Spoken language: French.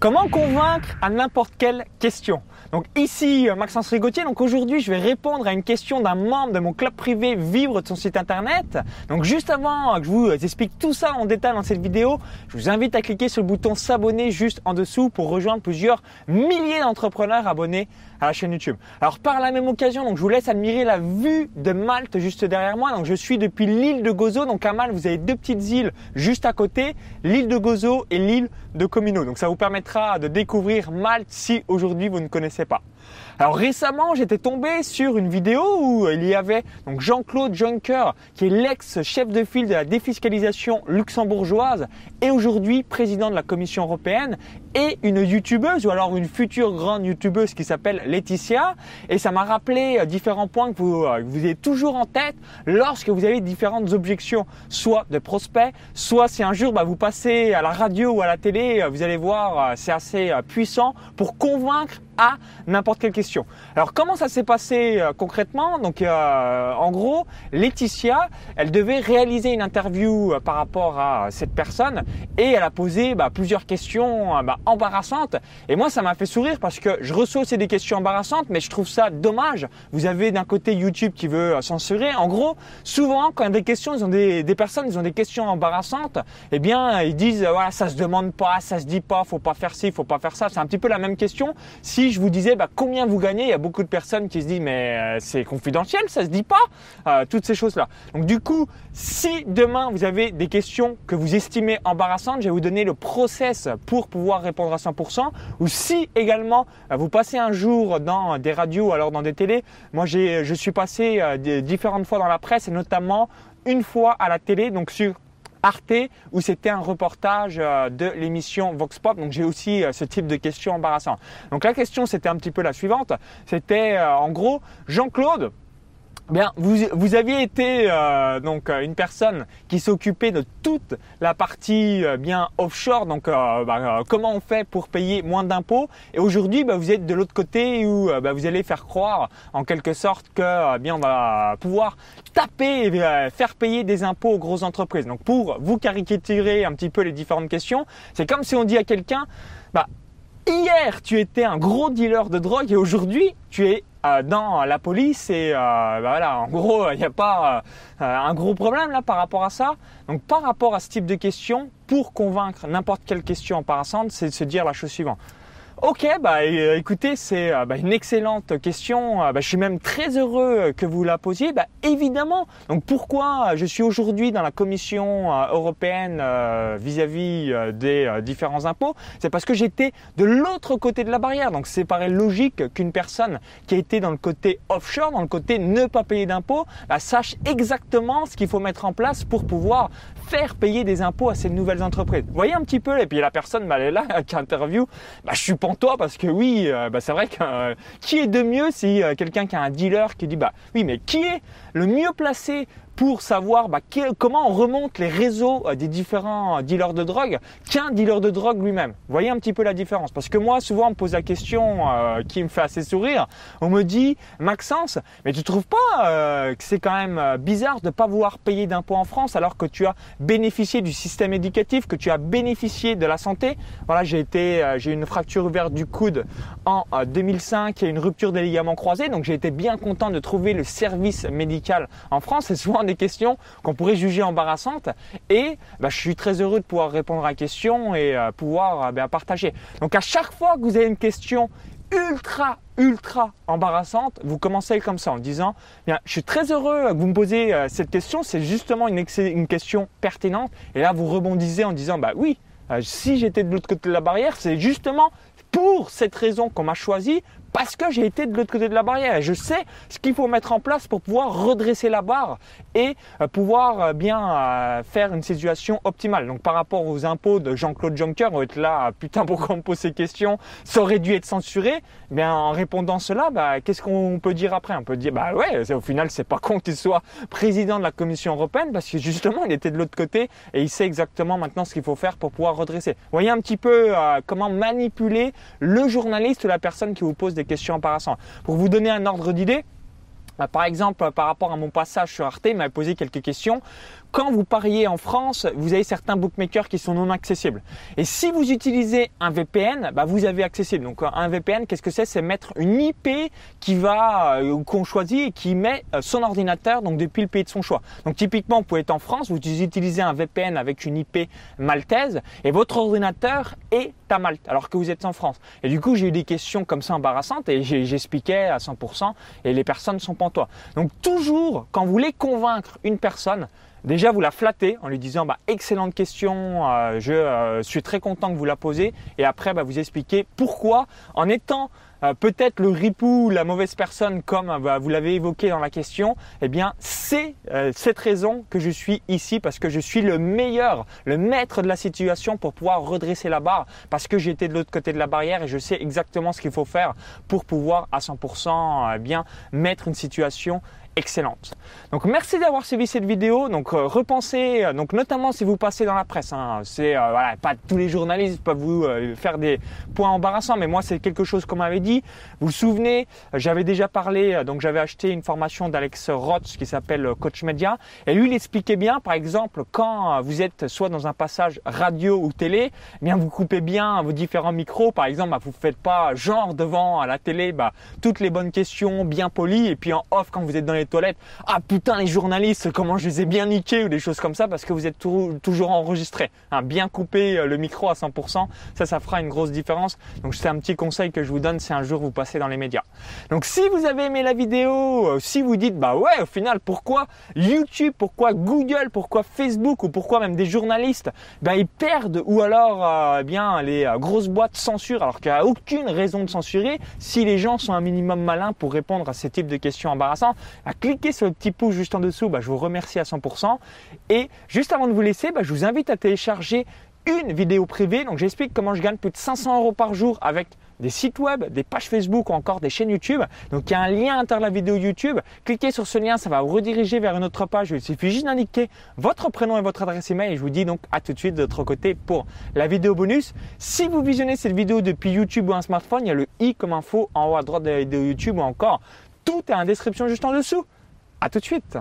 Comment convaincre à n'importe quelle question Donc ici euh, Maxence Rigotier. Donc aujourd'hui je vais répondre à une question d'un membre de mon club privé Vivre de son site internet. Donc juste avant que je vous explique tout ça en détail dans cette vidéo, je vous invite à cliquer sur le bouton s'abonner juste en dessous pour rejoindre plusieurs milliers d'entrepreneurs abonnés à la chaîne YouTube. Alors par la même occasion, donc je vous laisse admirer la vue de Malte juste derrière moi. Donc je suis depuis l'île de Gozo. Donc à Malte, vous avez deux petites îles juste à côté, l'île de Gozo et l'île de Comino. Donc ça vous permettra de découvrir Malte si aujourd'hui vous ne connaissez pas. Alors récemment, j'étais tombé sur une vidéo où il y avait donc Jean-Claude Juncker, qui est l'ex-chef de file de la défiscalisation luxembourgeoise et aujourd'hui président de la Commission européenne, et une youtubeuse ou alors une future grande youtubeuse qui s'appelle Laetitia. Et ça m'a rappelé euh, différents points que vous, euh, vous avez toujours en tête lorsque vous avez différentes objections, soit de prospects, soit si un jour bah, vous passez à la radio ou à la télé, euh, vous allez voir, c'est assez puissant pour convaincre n'importe quelle question. Alors comment ça s'est passé euh, concrètement? Donc euh, en gros, Laetitia, elle devait réaliser une interview euh, par rapport à cette personne et elle a posé bah, plusieurs questions bah, embarrassantes. Et moi, ça m'a fait sourire parce que je reçois aussi des questions embarrassantes, mais je trouve ça dommage. Vous avez d'un côté YouTube qui veut censurer. En gros, souvent quand des questions, ils ont des, des personnes, ils ont des questions embarrassantes. Eh bien, ils disent voilà, ça se demande pas, ça se dit pas, faut pas faire ci, faut pas faire ça. C'est un petit peu la même question. Si je vous disais bah, combien vous gagnez, il y a beaucoup de personnes qui se disent mais euh, c'est confidentiel, ça se dit pas, euh, toutes ces choses-là. Donc du coup, si demain vous avez des questions que vous estimez embarrassantes, je vais vous donner le process pour pouvoir répondre à 100%. Ou si également euh, vous passez un jour dans des radios, alors dans des télés, moi je suis passé différentes fois dans la presse et notamment une fois à la télé, donc sur Arte où c'était un reportage euh, de l'émission Vox Pop. Donc j'ai aussi euh, ce type de questions embarrassantes. Donc la question c'était un petit peu la suivante. C'était euh, en gros Jean-Claude Bien, vous, vous aviez été euh, donc euh, une personne qui s'occupait de toute la partie euh, bien offshore. Donc, bah, comment on fait pour payer moins d'impôts? Et aujourd'hui, bah, vous êtes de l'autre côté où bah, vous allez faire croire, en quelque sorte, que bien on va pouvoir taper et faire payer des impôts aux grosses entreprises. Donc, pour vous caricaturer un petit peu les différentes questions, c'est comme si on dit à quelqu'un, bah, hier tu étais un gros dealer de drogue et aujourd'hui tu es euh, dans la police et euh, bah voilà, en gros, il n'y a pas euh, un gros problème là par rapport à ça. Donc par rapport à ce type de questions, pour convaincre n'importe quelle question en parassante, c'est de se dire la chose suivante. Ok, bah écoutez, c'est bah, une excellente question. Bah, je suis même très heureux que vous la posiez. Bah, évidemment. Donc pourquoi je suis aujourd'hui dans la Commission européenne vis-à-vis des différents impôts? C'est parce que j'étais de l'autre côté de la barrière. Donc c'est paraît logique qu'une personne qui a été dans le côté offshore, dans le côté ne pas payer d'impôts, sache exactement ce qu'il faut mettre en place pour pouvoir faire payer des impôts à ces nouvelles entreprises. Vous voyez un petit peu, et puis la personne, bah, elle est là, qui interview, bah, je suis toi parce que oui, euh, bah, c'est vrai que euh, qui est de mieux si euh, quelqu'un qui a un dealer qui dit bah oui, mais qui est le mieux placé pour savoir bah, comment on remonte les réseaux euh, des différents euh, dealers de drogue qu'un dealer de drogue lui-même. Voyez un petit peu la différence Parce que moi, souvent, on me pose la question euh, qui me fait assez sourire. On me dit, Maxence, mais tu trouves pas que c'est quand même bizarre de ne pas vouloir payer d'impôts en France alors que tu as bénéficié du système éducatif, que tu as bénéficié de la santé? Voilà, j'ai été, j'ai une fracture ouverte du coude en 2005 et une rupture des ligaments croisés, donc j'ai été bien content de trouver le service médical en France. Et souvent, des questions qu'on pourrait juger embarrassantes. Et bah, je suis très heureux de pouvoir répondre à la question et euh, pouvoir euh, ben, partager. Donc à chaque fois que vous avez une question ultra ultra embarrassante, vous commencez comme ça en disant bien, je suis très heureux que vous me posez euh, cette question, c'est justement une, une, question pertinente. Et là, vous rebondissez en disant bah oui, si j'étais de l'autre côté de la barrière, c'est justement pour cette raison qu'on m'a choisi parce que j'ai été de l'autre côté de la barrière et je sais ce qu'il faut mettre en place pour pouvoir redresser la barre et euh, pouvoir euh, bien euh, faire une situation optimale. Donc par rapport aux impôts de Jean-Claude Juncker, on va être là, putain pourquoi on me pose ces questions, ça aurait dû être censuré. Eh bien en répondant cela, bah, qu'est-ce qu'on peut dire après? On peut dire bah ouais, au final c'est pas con qu'il soit président de la Commission européenne parce que justement il était de l'autre côté et il sait exactement maintenant ce qu'il faut faire pour pouvoir redresser. Voyez un petit peu comment manipuler le journaliste ou la personne qui vous pose des questions embarrassantes. Pour vous donner un ordre d'idée, bah, par exemple, par rapport à mon passage sur Arte, il m'a posé quelques questions quand vous pariez en France, vous avez certains bookmakers qui sont non accessibles. Et si vous utilisez un VPN, bah, vous avez accessible. Donc un VPN, qu'est-ce que c'est? C'est mettre une IP qui va euh, qu'on choisit et qui met euh, son ordinateur donc depuis le pays de son choix. Donc typiquement, vous pouvez être en France, vous utilisez un VPN avec une IP maltaise et votre ordinateur est à Malte alors que vous êtes en France. Et du coup, j'ai eu des questions comme ça embarrassantes et j'expliquais à 100% et les personnes sont pantois. Donc toujours, quand vous voulez convaincre une personne, Déjà, vous la flattez en lui disant bah, excellente question, euh, je euh, suis très content que vous la posez. Et après, bah, vous expliquez pourquoi, en étant euh, peut-être le ripou, la mauvaise personne, comme bah, vous l'avez évoqué dans la question, eh bien, c'est cette raison que je suis ici parce que je suis le meilleur, le maître de la situation pour pouvoir redresser la barre. Parce que été de l'autre côté de la barrière et je sais exactement ce qu'il faut faire pour pouvoir à 100% eh bien mettre une situation excellente. Donc merci d'avoir suivi cette vidéo. Donc euh, repensez, euh, donc notamment si vous passez dans la presse. Hein, c'est euh, pas tous les journalistes peuvent vous faire des points embarrassants, mais moi c'est quelque chose qu'on m'avait dit. Vous vous souvenez, j'avais déjà parlé, donc j'avais acheté une formation d'Alex Roth qui s'appelle Coach Media, et lui il expliquait bien, par exemple, quand vous êtes soit dans un passage radio ou télé, eh bien vous coupez bien vos différents micros. Par exemple, bah, vous faites pas genre devant à la télé, bah, toutes les bonnes questions bien polies, et puis en off quand vous êtes dans les toilettes. Ah putain les journalistes, comment je les ai bien niqués ou des choses comme ça parce que vous êtes toujours enregistré. Hein, bien couper euh, le micro à 100%, ça ça fera une grosse différence. Donc c'est un petit conseil que je vous donne si un jour vous passez dans les médias. Donc si vous avez aimé la vidéo, euh, si vous dites bah ouais au final pourquoi YouTube, pourquoi Google, pourquoi Facebook ou pourquoi même des journalistes, ben ils perdent ou alors euh, eh bien les grosses boîtes censurent alors qu'il n'y a aucune raison de censurer si les gens sont un minimum malins pour répondre à ce type de questions embarrassantes. À cliquez sur le petit pouce juste en dessous, bah, je vous remercie à 100%. Et juste avant de vous laisser, bah, je vous invite à télécharger une vidéo privée. Donc j'explique comment je gagne plus de 500 euros par jour avec des sites web, des pages Facebook ou encore des chaînes YouTube. Donc il y a un lien à la vidéo YouTube. Cliquez sur ce lien, ça va vous rediriger vers une autre page. Il suffit juste d'indiquer votre prénom et votre adresse email et je vous dis donc à tout de suite de l'autre côté pour la vidéo bonus. Si vous visionnez cette vidéo depuis YouTube ou un smartphone, il y a le i comme info en haut à droite de la vidéo YouTube ou encore tout est en description juste en dessous. À tout de suite